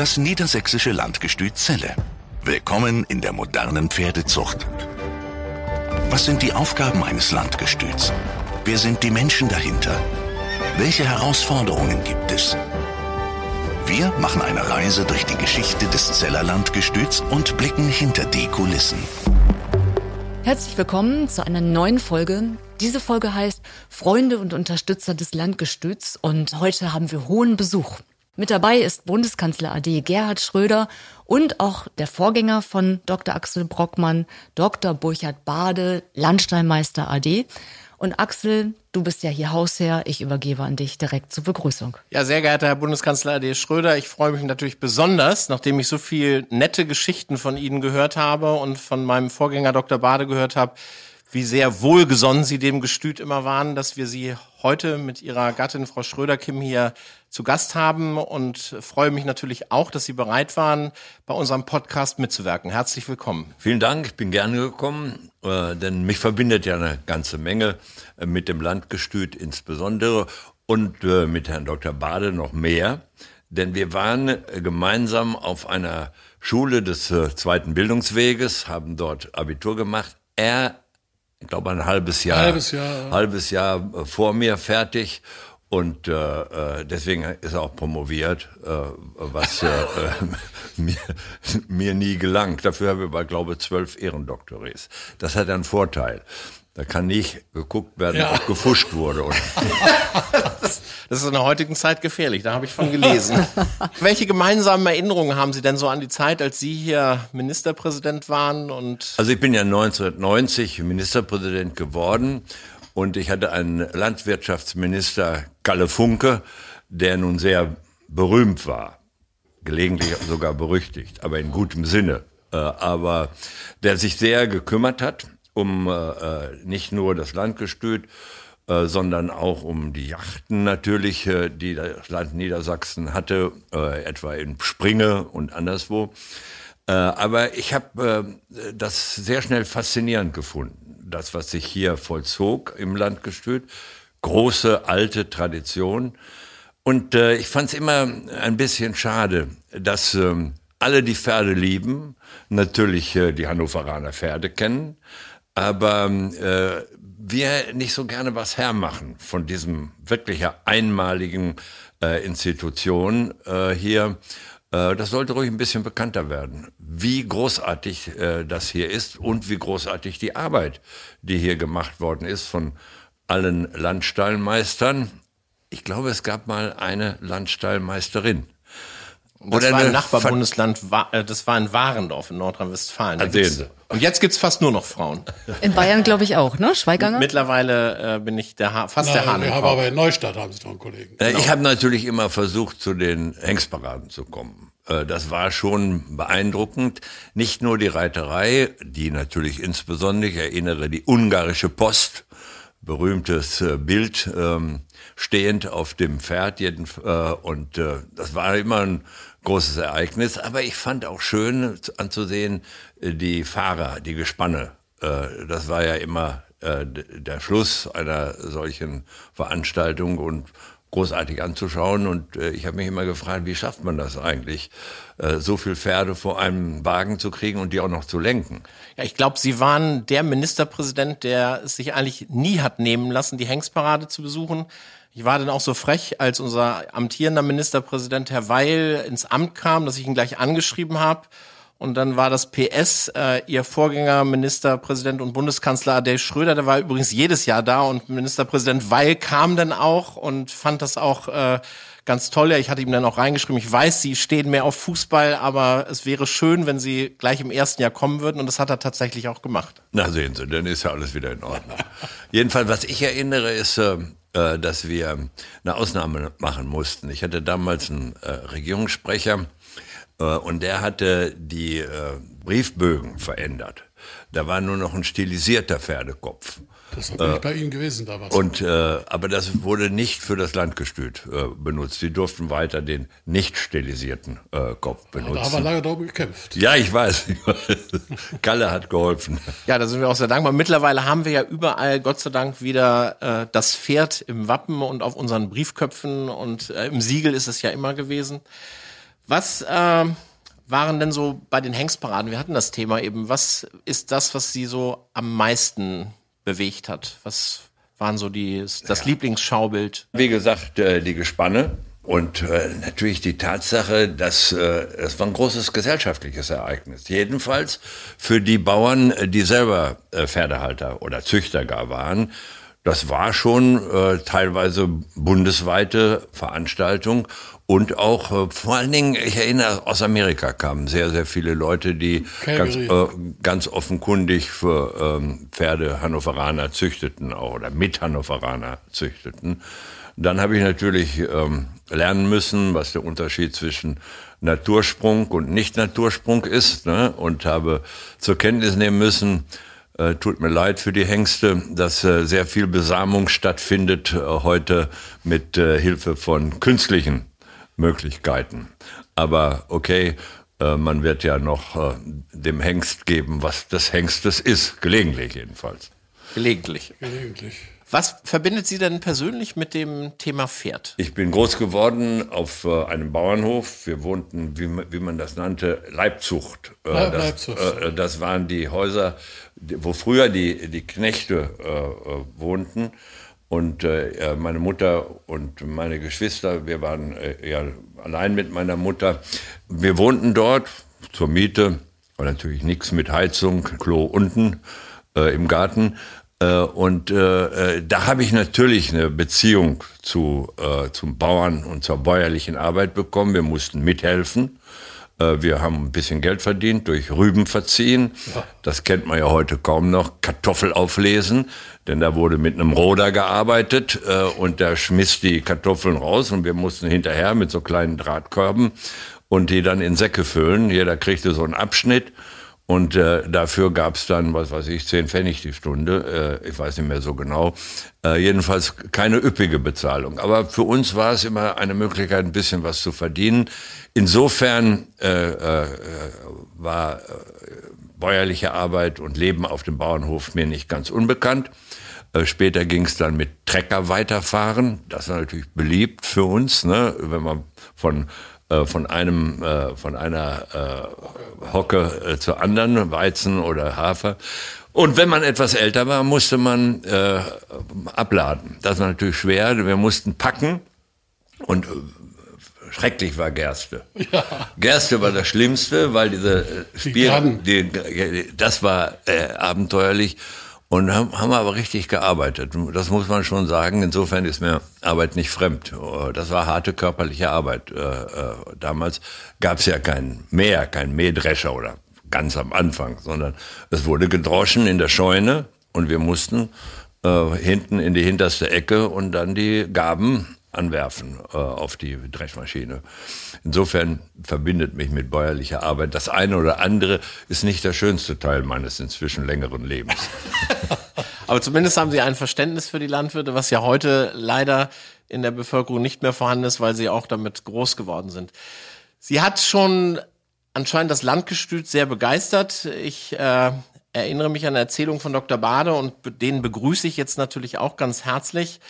Das niedersächsische Landgestüt Celle. Willkommen in der modernen Pferdezucht. Was sind die Aufgaben eines Landgestüts? Wer sind die Menschen dahinter? Welche Herausforderungen gibt es? Wir machen eine Reise durch die Geschichte des Zeller Landgestüts und blicken hinter die Kulissen. Herzlich willkommen zu einer neuen Folge. Diese Folge heißt Freunde und Unterstützer des Landgestüts und heute haben wir hohen Besuch. Mit dabei ist Bundeskanzler AD Gerhard Schröder und auch der Vorgänger von Dr. Axel Brockmann, Dr. Burchard Bade, Landstallmeister AD. Und Axel, du bist ja hier Hausherr. Ich übergebe an dich direkt zur Begrüßung. Ja, sehr geehrter Herr Bundeskanzler AD Schröder, ich freue mich natürlich besonders, nachdem ich so viel nette Geschichten von Ihnen gehört habe und von meinem Vorgänger Dr. Bade gehört habe, wie sehr wohlgesonnen Sie dem Gestüt immer waren, dass wir Sie heute mit Ihrer Gattin Frau Schröder-Kim hier zu Gast haben und freue mich natürlich auch, dass Sie bereit waren, bei unserem Podcast mitzuwirken. Herzlich willkommen. Vielen Dank, ich bin gerne gekommen, äh, denn mich verbindet ja eine ganze Menge äh, mit dem Landgestüt insbesondere und äh, mit Herrn Dr. Bade noch mehr, denn wir waren gemeinsam auf einer Schule des zweiten Bildungsweges, haben dort Abitur gemacht. Er ich glaube, ein halbes Jahr, halbes Jahr, halbes Jahr äh, vor mir fertig. Und äh, äh, deswegen ist er auch promoviert, äh, was äh, mir, mir nie gelangt. Dafür habe ich aber, glaube ich, zwölf Ehrendoktorees. Das hat einen Vorteil. Da kann nicht geguckt werden, ja. ob gefuscht wurde. das, das ist in der heutigen Zeit gefährlich, da habe ich von gelesen. Welche gemeinsamen Erinnerungen haben Sie denn so an die Zeit, als Sie hier Ministerpräsident waren? Und also ich bin ja 1990 Ministerpräsident geworden und ich hatte einen Landwirtschaftsminister, Kalle Funke, der nun sehr berühmt war, gelegentlich sogar berüchtigt, aber in gutem Sinne. Äh, aber der sich sehr gekümmert hat um äh, äh, nicht nur das Landgestüt, äh, sondern auch um die Yachten natürlich, äh, die das Land Niedersachsen hatte, äh, etwa in Springe und anderswo. Äh, aber ich habe das sehr schnell faszinierend gefunden, das, was sich hier vollzog im Landgestüt. Große, alte Tradition. Und ich fand es immer ein bisschen schade, dass äh, alle die Pferde lieben, natürlich die Hannoveraner Pferde kennen, aber äh, wir nicht so gerne was hermachen von diesem wirklich einmaligen äh, Institution äh, hier. Äh, das sollte ruhig ein bisschen bekannter werden, wie großartig äh, das hier ist und wie großartig die Arbeit, die hier gemacht worden ist von allen Landstallmeistern. Ich glaube, es gab mal eine Landstallmeisterin. Das Oder war ein Nachbarbundesland, äh, das war in Warendorf in Nordrhein-Westfalen. Sehen Sie. Und jetzt gibt's fast nur noch Frauen. In Bayern glaube ich auch, ne? Schweiganger? Mittlerweile äh, bin ich der ha fast Nein, der Hahn. Wir haben aber in Neustadt haben Sie doch einen Kollegen. Äh, genau. Ich habe natürlich immer versucht, zu den Hengstparaden zu kommen. Äh, das war schon beeindruckend. Nicht nur die Reiterei, die natürlich insbesondere, ich erinnere, die ungarische Post, berühmtes äh, Bild, ähm, stehend auf dem Pferd jeden, äh, und äh, das war immer ein großes Ereignis. Aber ich fand auch schön anzusehen, äh, die Fahrer, die Gespanne. Äh, das war ja immer äh, der Schluss einer solchen Veranstaltung und großartig anzuschauen. Und ich habe mich immer gefragt, wie schafft man das eigentlich, so viel Pferde vor einem Wagen zu kriegen und die auch noch zu lenken? Ja, ich glaube, Sie waren der Ministerpräsident, der es sich eigentlich nie hat nehmen lassen, die Hengstparade zu besuchen. Ich war dann auch so frech, als unser amtierender Ministerpräsident Herr Weil ins Amt kam, dass ich ihn gleich angeschrieben habe. Und dann war das PS, äh, ihr Vorgänger, Ministerpräsident und Bundeskanzler Adel Schröder, der war übrigens jedes Jahr da und Ministerpräsident Weil kam dann auch und fand das auch äh, ganz toll. Ja, ich hatte ihm dann auch reingeschrieben, ich weiß, Sie stehen mehr auf Fußball, aber es wäre schön, wenn Sie gleich im ersten Jahr kommen würden. Und das hat er tatsächlich auch gemacht. Na sehen Sie, dann ist ja alles wieder in Ordnung. Jedenfalls, was ich erinnere, ist, äh, äh, dass wir eine Ausnahme machen mussten. Ich hatte damals einen äh, Regierungssprecher und der hatte die äh, Briefbögen verändert. Da war nur noch ein stilisierter Pferdekopf. Das ich äh, bei Ihnen gewesen damals. Und, äh, aber das wurde nicht für das Landgestüt äh, benutzt. Sie durften weiter den nicht stilisierten äh, Kopf benutzen. da haben wir lange darum gekämpft. Ja, ich weiß. Kalle hat geholfen. Ja, da sind wir auch sehr dankbar. Mittlerweile haben wir ja überall, Gott sei Dank, wieder äh, das Pferd im Wappen und auf unseren Briefköpfen und äh, im Siegel ist es ja immer gewesen. Was äh, waren denn so bei den Hengstparaden? Wir hatten das Thema eben. Was ist das, was Sie so am meisten bewegt hat? Was waren so die, das ja. Lieblingsschaubild? Wie gesagt, äh, die Gespanne. Und äh, natürlich die Tatsache, dass äh, es war ein großes gesellschaftliches Ereignis. Jedenfalls für die Bauern, die selber Pferdehalter oder Züchter gar waren. Das war schon teilweise bundesweite Veranstaltung und auch äh, vor allen Dingen, ich erinnere, aus Amerika kamen sehr, sehr viele Leute, die ganz, äh, ganz offenkundig für ähm, Pferde Hannoveraner züchteten auch, oder mit Hannoveraner züchteten. Dann habe ich natürlich ähm, lernen müssen, was der Unterschied zwischen Natursprung und Nicht-Natursprung ist ne? und habe zur Kenntnis nehmen müssen, äh, tut mir leid für die Hengste, dass äh, sehr viel Besamung stattfindet äh, heute mit äh, Hilfe von künstlichen Möglichkeiten. Aber okay, äh, man wird ja noch äh, dem Hengst geben, was des Hengstes ist, gelegentlich jedenfalls. Gelegentlich. Gelegentlich. Was verbindet Sie denn persönlich mit dem Thema Pferd? Ich bin groß geworden auf äh, einem Bauernhof. Wir wohnten, wie, wie man das nannte, Leibzucht. Äh, das, Leibzucht. Äh, das, waren die Häuser, wo früher die, die Knechte wohnten. Und äh, meine Mutter und meine Geschwister, wir waren äh, ja allein mit meiner Mutter. Wir wohnten dort zur Miete, war natürlich nichts mit Heizung, Klo unten äh, im Garten. Äh, und äh, äh, da habe ich natürlich eine Beziehung zu, zum Bauern und zur bäuerlichen Arbeit bekommen. Wir mussten mithelfen. Äh, wir haben ein bisschen Geld verdient durch Rüben verziehen. Das kennt man ja heute kaum noch. Kartoffel auflesen, denn da wurde mit einem Roder gearbeitet äh, und der schmiss die Kartoffeln raus und wir mussten hinterher mit so kleinen Drahtkörben und die dann in Säcke füllen. Jeder kriegte so einen Abschnitt und äh, dafür gab es dann, was weiß ich, 10 Pfennig die Stunde. Äh, ich weiß nicht mehr so genau. Äh, jedenfalls keine üppige Bezahlung. Aber für uns war es immer eine Möglichkeit, ein bisschen was zu verdienen. Insofern äh, äh, war äh, bäuerliche Arbeit und Leben auf dem Bauernhof mir nicht ganz unbekannt. Äh, später ging es dann mit Trecker weiterfahren. Das war natürlich beliebt für uns, ne? wenn man von von einem äh, von einer äh, Hocke äh, zur anderen Weizen oder Hafer und wenn man etwas älter war, musste man äh, abladen. Das war natürlich schwer. Wir mussten packen und äh, schrecklich war Gerste. Ja. Gerste war das Schlimmste, weil diese Spiel, die, das war äh, abenteuerlich. Und haben, haben aber richtig gearbeitet. Das muss man schon sagen. Insofern ist mir Arbeit nicht fremd. Das war harte körperliche Arbeit. Äh, äh, damals gab es ja kein Mäher, kein Mähdrescher oder ganz am Anfang, sondern es wurde gedroschen in der Scheune und wir mussten äh, hinten in die hinterste Ecke und dann die Gaben anwerfen äh, auf die Dreschmaschine. Insofern verbindet mich mit bäuerlicher Arbeit. Das eine oder andere ist nicht der schönste Teil meines inzwischen längeren Lebens. Aber zumindest haben Sie ein Verständnis für die Landwirte, was ja heute leider in der Bevölkerung nicht mehr vorhanden ist, weil sie auch damit groß geworden sind. Sie hat schon anscheinend das Landgestüt sehr begeistert. Ich äh, erinnere mich an eine Erzählung von Dr. Bade und den begrüße ich jetzt natürlich auch ganz herzlich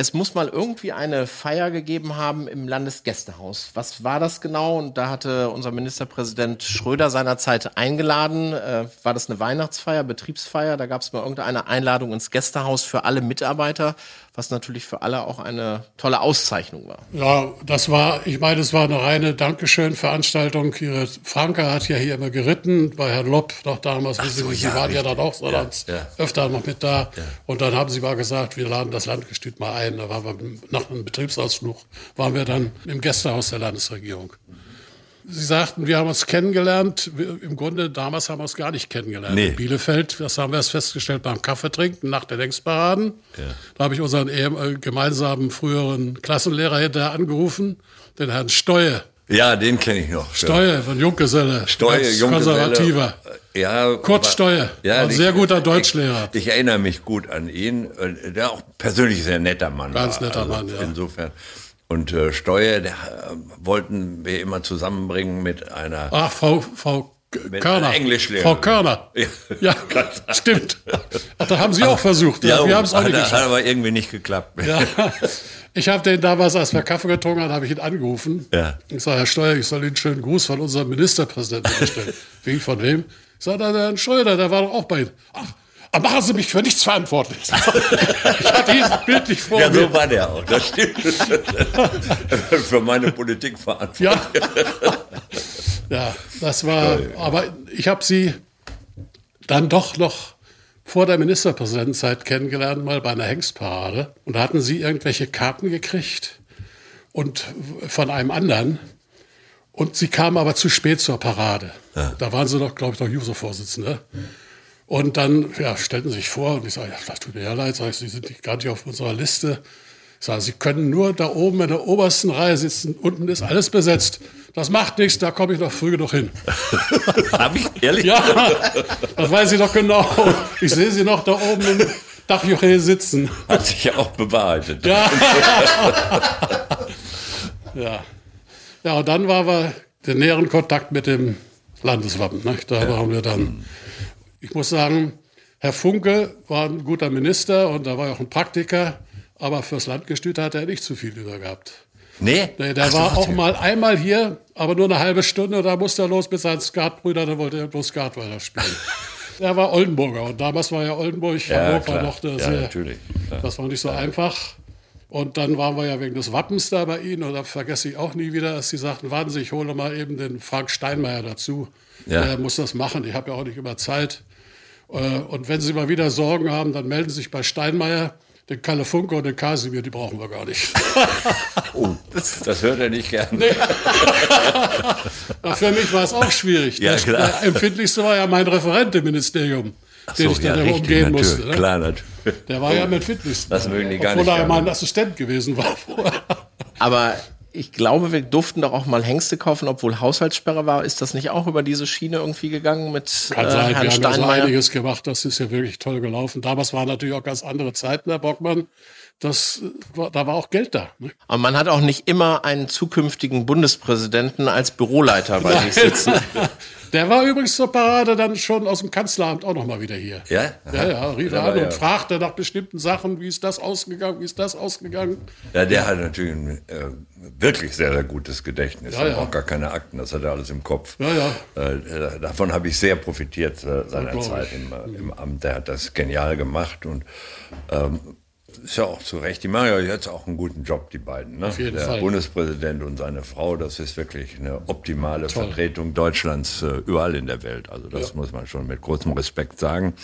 es muss mal irgendwie eine Feier gegeben haben im Landesgästehaus. Was war das genau? Und da hatte unser Ministerpräsident Schröder seinerzeit eingeladen. Äh, war das eine Weihnachtsfeier, Betriebsfeier? Da gab es mal irgendeine Einladung ins Gästehaus für alle Mitarbeiter was natürlich für alle auch eine tolle Auszeichnung war. Ja, das war, ich meine, es war eine reine Dankeschön-Veranstaltung. Ihre Franke hat ja hier immer geritten, bei Herrn Lopp noch damals. Ach so, Sie ja, waren richtig. ja dann auch so ja, ja. öfter noch mit da. Und dann haben sie mal gesagt, wir laden das Landgestüt mal ein. Da waren wir nach einem Betriebsausflug, waren wir dann im Gästehaus der Landesregierung. Sie sagten, wir haben uns kennengelernt. Im Grunde, damals haben wir uns gar nicht kennengelernt. Nee. In Bielefeld, das haben wir erst festgestellt beim Kaffeetrinken nach der Längsparaden. Ja. Da habe ich unseren äh, gemeinsamen früheren Klassenlehrer hinterher angerufen, den Herrn Steuer. Ja, den kenne ich noch. Steuer von Junggeselle. Steuer, Junggeselle. Konservativer. Ja, Kurt Steuer. Ja, ein sehr guter Deutschlehrer. Ich, ich, erinnere mich gut an ihn. Der auch persönlich sehr netter Mann Ganz war. netter also Mann, ja. Insofern. Und äh, Steuer der, äh, wollten wir immer zusammenbringen mit einer. Ach, Frau, Frau Körner. Englischlehrer. Frau Körner. Ja, ja stimmt. Ach, da haben Sie auch versucht. Ja, wir haben es auch nicht geschafft. Hat aber irgendwie nicht geklappt. Ja. Ich habe den damals, als wir Kaffee getrunken haben, habe ich ihn angerufen. Ja. Ich sage, Herr Steuer, ich soll Ihnen einen schönen Gruß von unserem Ministerpräsidenten bestellen. Wie von wem? Ich sage, der Herr Schröder, der war doch auch bei Ihnen. Ach, machen Sie mich für nichts verantwortlich. ich hatte dieses Bild nicht vor Ja, so war der auch, das stimmt. für meine Politik verantwortlich. Ja. ja, das war, aber ich habe Sie dann doch noch vor der Ministerpräsidentenzeit kennengelernt, mal bei einer Hengstparade. Und da hatten Sie irgendwelche Karten gekriegt und von einem anderen. Und Sie kamen aber zu spät zur Parade. Ja. Da waren Sie doch, glaube ich, noch User-Vorsitzende. Und dann ja, stellten Sie sich vor und ich sage, ja, das tut mir ja leid, sag ich, Sie sind gar nicht auf unserer Liste. Ich sage, Sie können nur da oben in der obersten Reihe sitzen, unten ist alles besetzt. Das macht nichts, da komme ich noch früh genug hin. Hab ich ehrlich? Ja, das weiß ich doch genau. Ich sehe Sie noch da oben im Dachjoche sitzen. Hat sich ja auch bewahrheitet. Ja. ja. Ja, und dann war wir den näheren Kontakt mit dem Landeswappen. Ne? Da waren wir dann ich muss sagen, Herr Funke war ein guter Minister und da war auch ein Praktiker, aber fürs Landgestüt hat er nicht zu viel über gehabt. Nee? nee der Ach, war auch mal einmal hier, aber nur eine halbe Stunde, da musste er los mit seinen Skatbrüdern, da wollte er bloß Skat weiterspielen. er war Oldenburger und damals war ja Oldenburg, ja, Hamburg war noch der ja, sehr, natürlich. Ja. Das war nicht so einfach. Und dann waren wir ja wegen des Wappens da bei Ihnen und da vergesse ich auch nie wieder, dass Sie sagten, warten Sie, ich hole mal eben den Frank Steinmeier dazu. Ja. Der muss das machen, ich habe ja auch nicht immer Zeit. Äh, und wenn Sie mal wieder Sorgen haben, dann melden Sie sich bei Steinmeier. Den Kalle Funke und den Kasimir, die brauchen wir gar nicht. oh, das, das hört er nicht gern. Nee. für mich war es auch schwierig. Ja, klar. Der empfindlichste war ja mein Referent im Ministerium, Ach den so, ich dann ja, umgehen musste. Ne? Klar, natürlich. Der war ja mit Fitness. Das mögen die gar obwohl nicht. Obwohl er mein Assistent gewesen war vorher. Aber ich glaube, wir durften doch auch mal Hengste kaufen, obwohl Haushaltssperre war. Ist das nicht auch über diese Schiene irgendwie gegangen mit Kann äh, sein, Herrn wir Steinmeier? haben so einiges gemacht. Das ist ja wirklich toll gelaufen. Damals waren natürlich auch ganz andere Zeiten, Herr Bockmann. Das, da war auch Geld da. Ne? Aber man hat auch nicht immer einen zukünftigen Bundespräsidenten als Büroleiter bei sich sitzen. Der war übrigens zur Parade dann schon aus dem Kanzleramt auch noch mal wieder hier. Ja? Ja, ja, rief er an und fragte nach bestimmten Sachen, wie ist das ausgegangen, wie ist das ausgegangen. Ja, der hat natürlich ein äh, wirklich sehr, sehr gutes Gedächtnis. Ja, ja. auch gar keine Akten, das hat er alles im Kopf. Ja, ja. Äh, davon habe ich sehr profitiert äh, seinerzeit im, im, Amt. Der hat das genial gemacht und ähm, ist ja auch zu Recht. Die machen ja jetzt auch einen guten Job, die beiden. Ne? Auf jeden Der Fall. Bundespräsident und seine Frau, das ist wirklich eine optimale Toll. Vertretung Deutschlands äh, überall in der Welt. Also das ja. muss man schon mit großem Respekt sagen.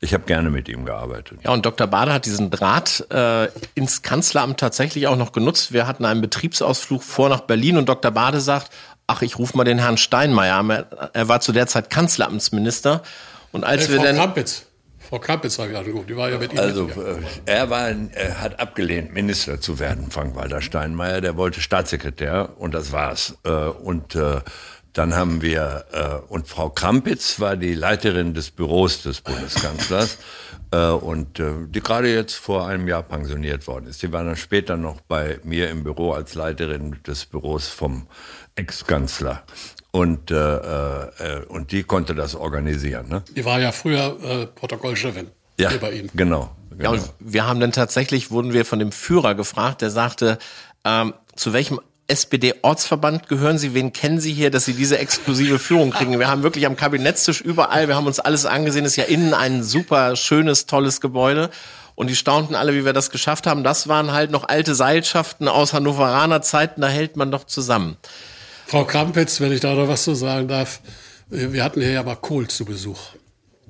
Ich habe gerne mit ihm gearbeitet. Ja, und Dr. Bader hat diesen Draht äh, ins Kanzleramt tatsächlich auch noch genutzt. Wir hatten einen Betriebsausflug vor nach Berlin und Dr. Bade sagt, ach, ich rufe mal den Herrn Steinmeier an. Er war zu der Zeit Kanzleramtsminister. Und als hey, wir Frau dann... Krampitz. Frau Krappitz habe ich angerufen, die war ja mit ihm. Also, äh, er, war, er hat abgelehnt, Minister zu werden, Frank-Walter Steinmeier. Der wollte Staatssekretär und das war's. Äh, und äh, dann haben wir, und Frau Krampitz war die Leiterin des Büros des Bundeskanzlers und die gerade jetzt vor einem Jahr pensioniert worden ist. Die war dann später noch bei mir im Büro als Leiterin des Büros vom Ex-Kanzler. Und, äh, äh, und die konnte das organisieren. Ne? Die war ja früher äh, Protokollchefin ja, bei Ihnen. Genau. genau. Ja, und wir haben dann tatsächlich, wurden wir von dem Führer gefragt, der sagte, ähm, zu welchem SPD-Ortsverband gehören Sie? Wen kennen Sie hier, dass Sie diese exklusive Führung kriegen? Wir haben wirklich am Kabinettstisch überall, wir haben uns alles angesehen, ist ja innen ein super schönes, tolles Gebäude. Und die staunten alle, wie wir das geschafft haben. Das waren halt noch alte Seilschaften aus Hannoveraner Zeiten, da hält man doch zusammen. Frau Krampitz, wenn ich da noch was zu sagen darf, wir hatten hier ja mal Kohl zu Besuch.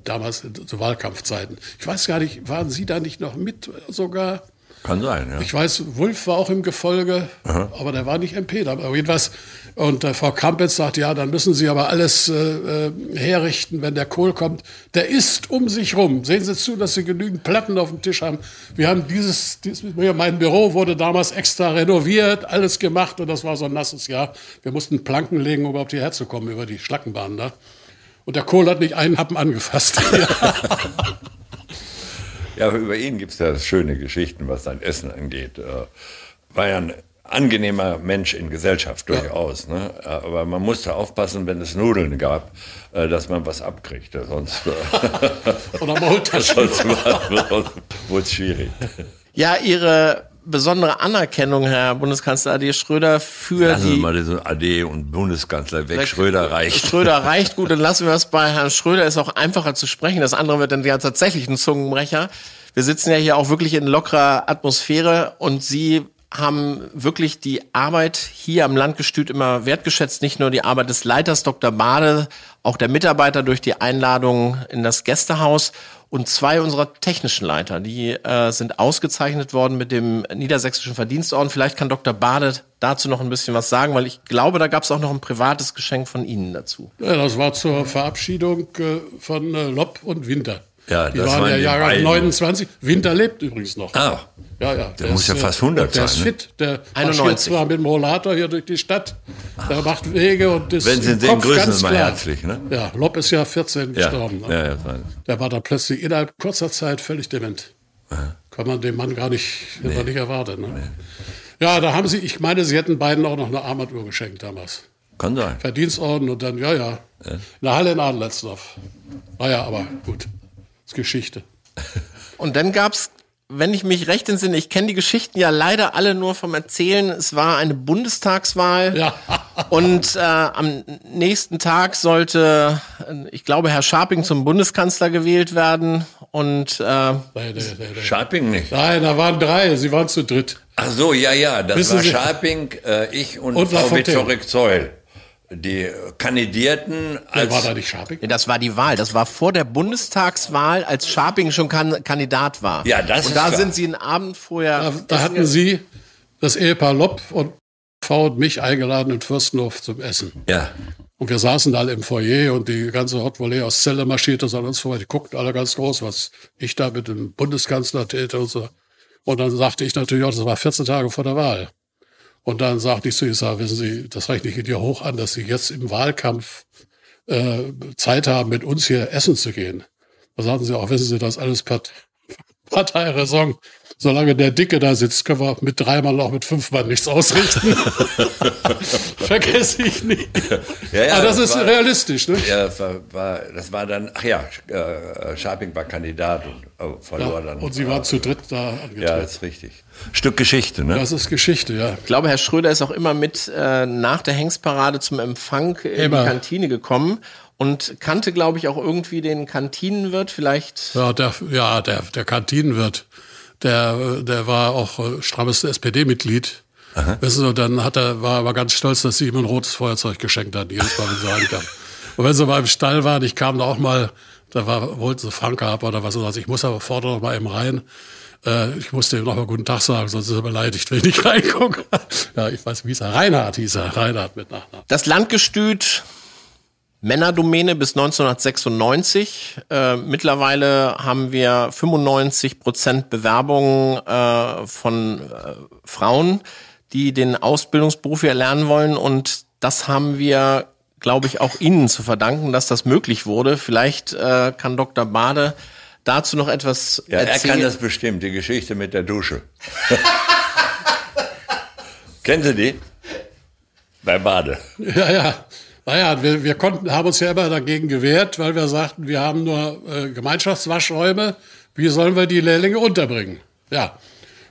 Damals zu Wahlkampfzeiten. Ich weiß gar nicht, waren Sie da nicht noch mit sogar? Kann sein, ja. Ich weiß, Wulff war auch im Gefolge, Aha. aber der war nicht MP. Aber jedenfalls, und äh, Frau Krampitz sagt, ja, dann müssen Sie aber alles äh, äh, herrichten, wenn der Kohl kommt. Der ist um sich rum. Sehen Sie zu, dass Sie genügend Platten auf dem Tisch haben. Wir haben dieses, dieses mein Büro wurde damals extra renoviert, alles gemacht und das war so ein nasses Jahr. Wir mussten Planken legen, um überhaupt hierher zu kommen über die Schlackenbahn da. Und der Kohl hat nicht einen Happen angefasst. Ja, über ihn gibt es ja schöne Geschichten, was sein Essen angeht. Äh, war ja ein angenehmer Mensch in Gesellschaft durchaus. Ja. Ne? Aber man musste aufpassen, wenn es Nudeln gab, äh, dass man was abkriegt. Sonst, äh, Oder Maultaschen. sonst wurde es schwierig. Ja, Ihre besondere Anerkennung, Herr Bundeskanzler AD Schröder, für lassen die... Lassen mal diesen AD und Bundeskanzler weg. Schröder reicht. Schröder reicht gut, dann lassen wir es bei Herrn Schröder. Ist auch einfacher zu sprechen. Das andere wird dann ja tatsächlich ein Zungenbrecher. Wir sitzen ja hier auch wirklich in lockerer Atmosphäre und Sie haben wirklich die Arbeit hier am Landgestüt immer wertgeschätzt. Nicht nur die Arbeit des Leiters Dr. Bade, auch der Mitarbeiter durch die Einladung in das Gästehaus. Und zwei unserer technischen Leiter, die äh, sind ausgezeichnet worden mit dem Niedersächsischen Verdienstorden. Vielleicht kann Dr. Bade dazu noch ein bisschen was sagen, weil ich glaube, da gab es auch noch ein privates Geschenk von Ihnen dazu. Ja, das war zur Verabschiedung äh, von äh, Lopp und Winter. Ja, die waren ja Jahrgang beiden. 29. Winter lebt übrigens noch. Ah. Ja, ja. Der, der muss ja fast 100 der sein. Der ist fit. Der 91. zwar mit dem Rollator hier durch die Stadt. Der macht Wege und ist Wenn Sie ihn sehen, grüßen Sie mal herzlich. Ne? Ja, Lob ist ja 14 ja. gestorben. Ne? Ja, ja, der war dann plötzlich innerhalb kurzer Zeit völlig dement. Aha. Kann man dem Mann gar nicht, nee. nicht erwarten. Ne? Nee. Ja, da haben Sie, ich meine, Sie hätten beiden auch noch eine Armatuhr geschenkt damals. Kann sein. Verdienstorden und dann, ja, ja. ja. In der Halle in Adlersdorf. Naja, aber gut. Das ist Geschichte. Und dann gab's wenn ich mich recht entsinne, ich kenne die Geschichten ja leider alle nur vom Erzählen. Es war eine Bundestagswahl ja. und äh, am nächsten Tag sollte, ich glaube, Herr Scharping zum Bundeskanzler gewählt werden und äh, nein, nein, nein, Scharping nicht. Nein, da waren drei. Sie waren zu dritt. Ach so, ja, ja, das Wissen war Sie? Scharping, äh, ich und, und Frau Viktorik Zeul die kandidierten als. Ja, war da nicht Scharping? Nee, das war die Wahl. Das war vor der Bundestagswahl, als Scharping schon kan Kandidat war. Ja, das Und ist da klar. sind sie einen Abend vorher. Da, da hatten Sie das Ehepaar Lopp und V und mich eingeladen in Fürstenhof zum Essen. Ja. Und wir saßen da alle im Foyer und die ganze Hot Volley aus Celle marschierte so an uns vor. Die guckten alle ganz groß, was ich da mit dem Bundeskanzler täte und so. Und dann sagte ich natürlich auch, das war 14 Tage vor der Wahl. Und dann sagte ich zu Isa, wissen Sie, das rechne ich dir hoch an, dass Sie jetzt im Wahlkampf äh, Zeit haben, mit uns hier essen zu gehen. Da sagten sie auch, wissen Sie, das alles Part Parteiräson. Solange der Dicke da sitzt, können wir mit drei Mann auch mit fünf Mann nichts ausrichten. Vergesse ich nicht. Ja, ja, Aber das, das ist war, realistisch, ne? Ja, das war, war, das war dann, ach ja, äh, Scharping war Kandidat und oh, verlor ja, dann. Und Sie waren zu dritt da angetreten. Ja, das ist richtig. Stück Geschichte, ne? Das ist Geschichte, ja. Ich glaube, Herr Schröder ist auch immer mit äh, nach der Hengstparade zum Empfang in immer. die Kantine gekommen und kannte, glaube ich, auch irgendwie den Kantinenwirt vielleicht. Ja, der, ja, der, der Kantinenwirt, der, der war auch äh, strammes SPD-Mitglied. Wissen Sie, dann hat er, war er ganz stolz, dass sie ihm ein rotes Feuerzeug geschenkt hat, jedes Mal, wenn sie reinkam. Und wenn sie mal im Stall waren, ich kam da auch mal, da war, wollten sie Franke ab oder was, also ich muss aber vorne noch mal eben rein. Äh, ich musste ihm noch mal guten Tag sagen, sonst ist er beleidigt, wenn ich nicht reingucke. ja, ich weiß, wie hieß er? Reinhard hieß er. Reinhard mit Nachnamen. Das Landgestüt Männerdomäne bis 1996. Äh, mittlerweile haben wir 95 Prozent Bewerbungen äh, von äh, Frauen, die den Ausbildungsberuf erlernen wollen. Und das haben wir, glaube ich, auch Ihnen zu verdanken, dass das möglich wurde. Vielleicht äh, kann Dr. Bade dazu noch etwas ja, erzählen. Er kann das bestimmt, die Geschichte mit der Dusche. Kennen Sie die? Bei Bade. Ja, ja. Naja, wir, wir konnten, haben uns ja immer dagegen gewehrt, weil wir sagten, wir haben nur äh, Gemeinschaftswaschräume. Wie sollen wir die Lehrlinge unterbringen? Ja.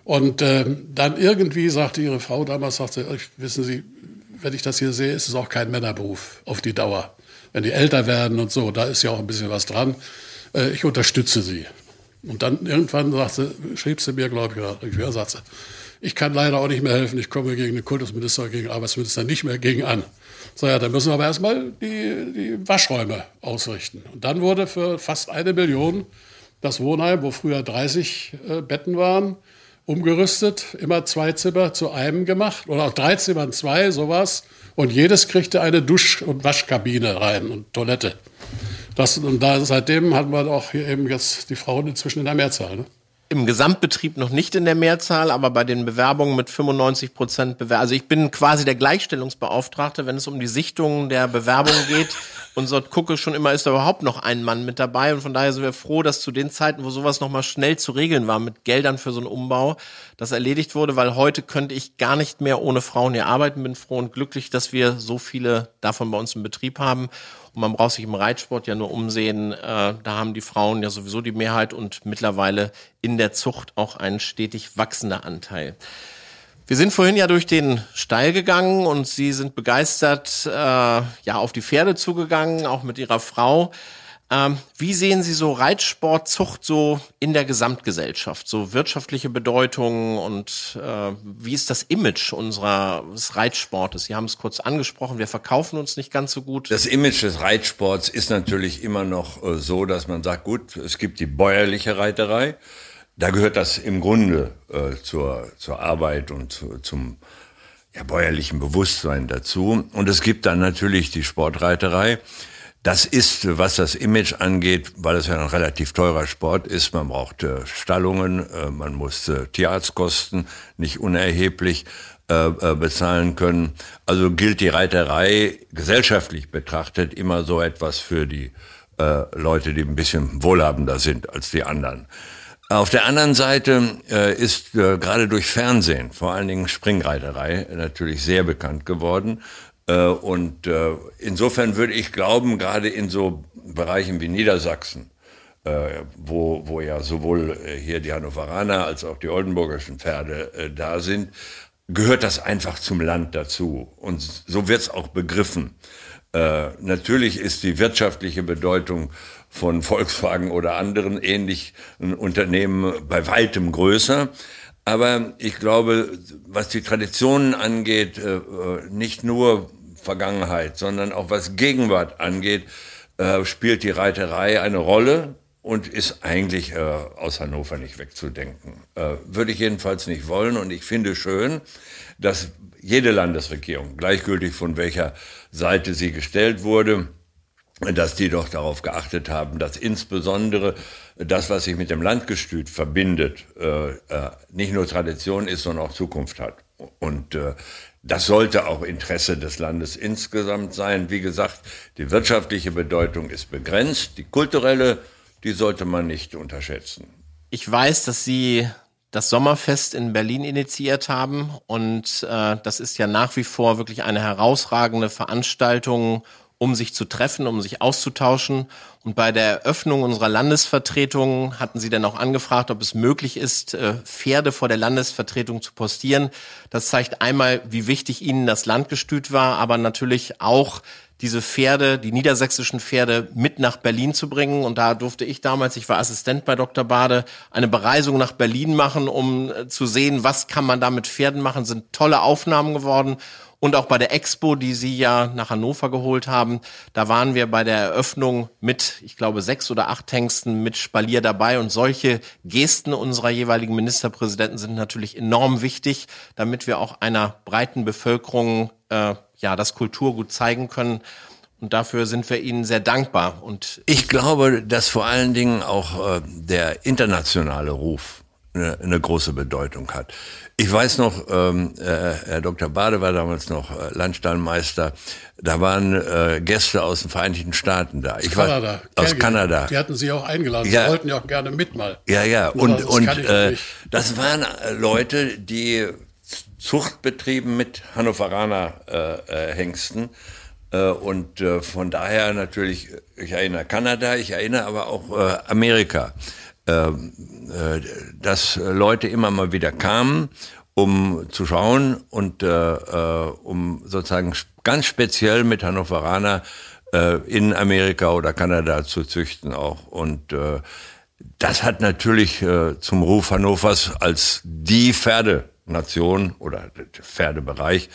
Und äh, dann irgendwie sagte ihre Frau damals, sagte, wissen Sie, wenn ich das hier sehe, ist es auch kein Männerberuf auf die Dauer. Wenn die älter werden und so, da ist ja auch ein bisschen was dran. Äh, ich unterstütze Sie. Und dann irgendwann sagte, schrieb sie mir, glaube ich, ich kann leider auch nicht mehr helfen. Ich komme gegen den Kultusminister, gegen den Arbeitsminister nicht mehr gegen an. So, ja, dann müssen wir aber erstmal die, die Waschräume ausrichten. Und dann wurde für fast eine Million das Wohnheim, wo früher 30 äh, Betten waren, umgerüstet, immer zwei Zimmer zu einem gemacht oder auch drei Zimmern zwei, sowas. Und jedes kriegte eine Dusch- und Waschkabine rein und Toilette. Das, und da, seitdem hatten wir auch hier eben jetzt die Frauen inzwischen in der Mehrzahl. Ne? Im Gesamtbetrieb noch nicht in der Mehrzahl, aber bei den Bewerbungen mit 95 Prozent Bewerbung. Also ich bin quasi der Gleichstellungsbeauftragte, wenn es um die Sichtungen der Bewerbungen geht unser Gucke schon immer, ist da überhaupt noch ein Mann mit dabei. Und von daher sind wir froh, dass zu den Zeiten, wo sowas nochmal schnell zu regeln war, mit Geldern für so einen Umbau, das erledigt wurde, weil heute könnte ich gar nicht mehr ohne Frauen hier arbeiten. Bin froh und glücklich, dass wir so viele davon bei uns im Betrieb haben. Und man braucht sich im Reitsport ja nur umsehen. Äh, da haben die Frauen ja sowieso die Mehrheit und mittlerweile in der Zucht auch ein stetig wachsender Anteil. Wir sind vorhin ja durch den Stall gegangen und Sie sind begeistert äh, ja auf die Pferde zugegangen, auch mit Ihrer Frau. Ähm, wie sehen Sie so Reitsportzucht so in der Gesamtgesellschaft, so wirtschaftliche Bedeutung und äh, wie ist das Image unseres Reitsportes? Sie haben es kurz angesprochen, wir verkaufen uns nicht ganz so gut. Das Image des Reitsports ist natürlich immer noch äh, so, dass man sagt, gut, es gibt die bäuerliche Reiterei da gehört das im Grunde äh, zur, zur Arbeit und zu, zum ja, bäuerlichen Bewusstsein dazu. Und es gibt dann natürlich die Sportreiterei. Das ist, was das Image angeht, weil es ja ein relativ teurer Sport ist. Man braucht äh, Stallungen, äh, man muss äh, Tierarztkosten nicht unerheblich bezahlen können. Also gilt die Reiterei gesellschaftlich betrachtet immer so etwas für die Leute, die ein bisschen wohlhabender sind als die anderen. Auf der anderen Seite äh, ist äh, gerade durch Fernsehen, vor allen Dingen Springreiterei, natürlich sehr bekannt geworden. Äh, und äh, insofern würde ich glauben, gerade in so Bereichen wie Niedersachsen, äh, wo, wo ja sowohl hier die Hannoveraner als auch die oldenburgischen Pferde da sind, gehört das einfach zum Land dazu. Und so wird es auch begriffen. Natürlich ist die wirtschaftliche Bedeutung von Volkswagen oder anderen ähnlichen Unternehmen bei weitem größer. Aber ich glaube, was die Traditionen angeht, nicht nur Vergangenheit, sondern auch was Gegenwart angeht, äh, spielt die Reiterei eine Rolle und ist eigentlich äh, aus Hannover nicht wegzudenken. Würde ich jedenfalls nicht wollen und ich finde schön, dass jede Landesregierung, gleichgültig von welcher Seite sie gestellt wurde, dass die doch darauf geachtet haben, dass insbesondere das, was sich mit dem Landgestüt verbindet, äh, äh, nicht nur Tradition ist, sondern auch Zukunft hat. Und äh, das sollte auch Interesse des Landes insgesamt sein. Wie gesagt, die wirtschaftliche Bedeutung ist begrenzt, die kulturelle, die sollte man nicht unterschätzen. Ich weiß, dass Sie das Sommerfest in Berlin initiiert haben und äh, das ist ja nach wie vor wirklich eine herausragende Veranstaltung um sich zu treffen, um sich auszutauschen. Und bei der Eröffnung unserer Landesvertretung hatten sie dann auch angefragt, ob es möglich ist, äh, Pferde vor der Landesvertretung zu postieren. Das zeigt einmal, wie wichtig ihnen das Landgestüt war, aber natürlich auch diese Pferde, die niedersächsischen Pferde mit nach Berlin zu bringen. Und da durfte ich damals, ich war Assistent bei Dr. Bade, eine Bereisung nach Berlin machen, um äh, zu sehen, was kann man da mit Pferden machen. Sind tolle Aufnahmen geworden. Und auch bei der Expo, die Sie ja nach Hannover geholt haben, da waren wir bei der Eröffnung mit, ich glaube, sechs oder acht Hengsten mit Spalier dabei. Und solche Gesten unserer jeweiligen Ministerpräsidenten sind natürlich enorm wichtig, damit wir auch einer breiten Bevölkerung äh, ja das Kulturgut zeigen können. Und dafür sind wir Ihnen sehr dankbar. Und ich glaube, dass vor allen Dingen auch äh, der internationale Ruf eine, eine große Bedeutung hat. Ich weiß noch, ähm, äh, Herr Dr. Bade war damals noch äh, Landstallmeister. Da waren äh, Gäste aus den Vereinigten Staaten da. Ich Kanada. War, aus Kelge. Kanada. Die hatten Sie auch eingeladen. Ja. Sie wollten ja auch gerne mit mal. Ja, ja. Und, das und äh, das waren äh, Leute, die Zucht betrieben mit Hannoveraner äh, Hengsten. Und von daher natürlich, ich erinnere Kanada, ich erinnere aber auch Amerika. Ähm, äh, dass Leute immer mal wieder kamen, um zu schauen und äh, äh, um sozusagen ganz speziell mit Hannoveraner äh, in Amerika oder Kanada zu züchten auch. Und äh, das hat natürlich äh, zum Ruf Hannovers als die Pferdenation oder Pferdebereich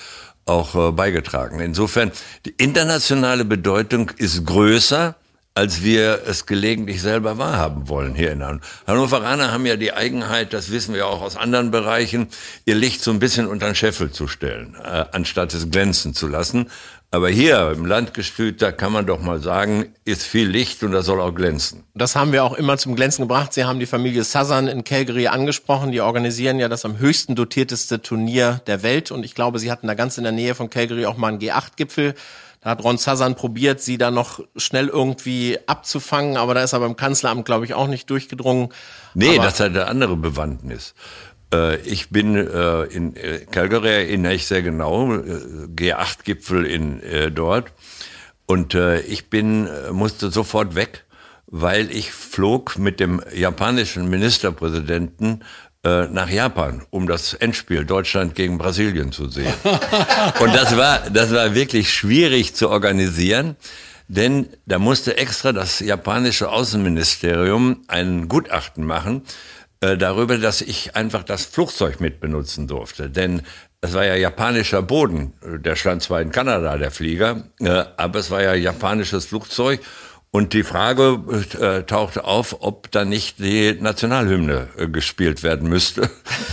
auch äh, beigetragen. Insofern, die internationale Bedeutung ist größer als wir es gelegentlich selber wahrhaben wollen hier in Hannover. Hannoveraner haben ja die Eigenheit, das wissen wir auch aus anderen Bereichen, ihr Licht so ein bisschen unter den Scheffel zu stellen, äh, anstatt es glänzen zu lassen. Aber hier im Landgestüt, da kann man doch mal sagen, ist viel Licht und das soll auch glänzen. Das haben wir auch immer zum Glänzen gebracht. Sie haben die Familie Sazan in Calgary angesprochen. Die organisieren ja das am höchsten dotierteste Turnier der Welt. Und ich glaube, Sie hatten da ganz in der Nähe von Calgary auch mal einen G8-Gipfel. Da hat Ron Sazan probiert, sie da noch schnell irgendwie abzufangen, aber da ist er beim Kanzleramt, glaube ich, auch nicht durchgedrungen. Nee, aber das hat eine andere Bewandtnis. Äh, Ich bin äh, in äh, Calgary, erinnere ich sehr genau, äh, G8-Gipfel in dort. Und ich bin, musste sofort weg, weil ich flog mit dem japanischen Ministerpräsidenten nach Japan, um das Endspiel Deutschland gegen Brasilien zu sehen. Und das war, das war wirklich schwierig zu organisieren, denn da musste extra das japanische Außenministerium ein Gutachten machen äh, darüber, dass ich einfach das Flugzeug mit benutzen durfte. Denn das war ja japanischer Boden. Der stand zwar in Kanada, der Flieger, äh, aber es war ja japanisches Flugzeug. Und die Frage äh, tauchte auf, ob da nicht die Nationalhymne äh, gespielt werden müsste,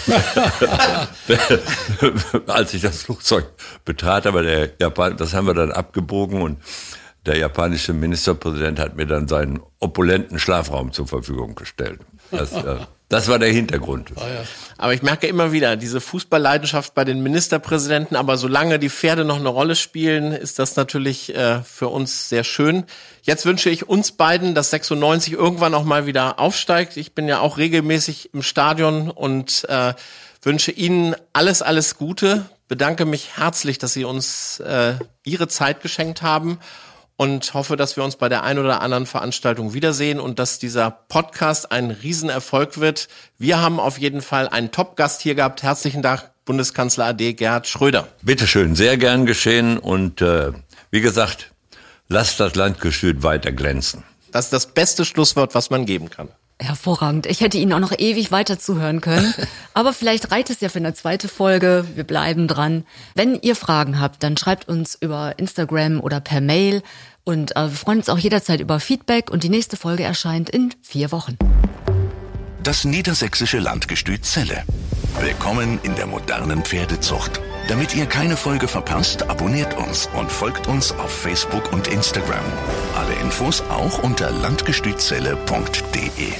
als ich das Flugzeug betrat. Aber der Japan, das haben wir dann abgebogen und der japanische Ministerpräsident hat mir dann seinen opulenten Schlafraum zur Verfügung gestellt. Das, äh, das war der Hintergrund. Aber ich merke immer wieder diese Fußballleidenschaft bei den Ministerpräsidenten. Aber solange die Pferde noch eine Rolle spielen, ist das natürlich äh, für uns sehr schön. Jetzt wünsche ich uns beiden, dass 96 irgendwann auch mal wieder aufsteigt. Ich bin ja auch regelmäßig im Stadion und äh, wünsche Ihnen alles, alles Gute. Bedanke mich herzlich, dass Sie uns äh, Ihre Zeit geschenkt haben und hoffe, dass wir uns bei der einen oder anderen Veranstaltung wiedersehen und dass dieser Podcast ein Riesenerfolg wird. Wir haben auf jeden Fall einen Top-Gast hier gehabt. Herzlichen Dank, Bundeskanzler AD Gerhard Schröder. Bitteschön, sehr gern geschehen und äh, wie gesagt, lasst das Landgestüt weiter glänzen. Das ist das beste Schlusswort, was man geben kann. Hervorragend. Ich hätte Ihnen auch noch ewig weiter zuhören können. Aber vielleicht reicht es ja für eine zweite Folge. Wir bleiben dran. Wenn ihr Fragen habt, dann schreibt uns über Instagram oder per Mail. Und äh, wir freuen uns auch jederzeit über Feedback. Und die nächste Folge erscheint in vier Wochen. Das niedersächsische Landgestüt Celle. Willkommen in der modernen Pferdezucht. Damit ihr keine Folge verpasst, abonniert uns und folgt uns auf Facebook und Instagram. Alle Infos auch unter landgestützelle.de.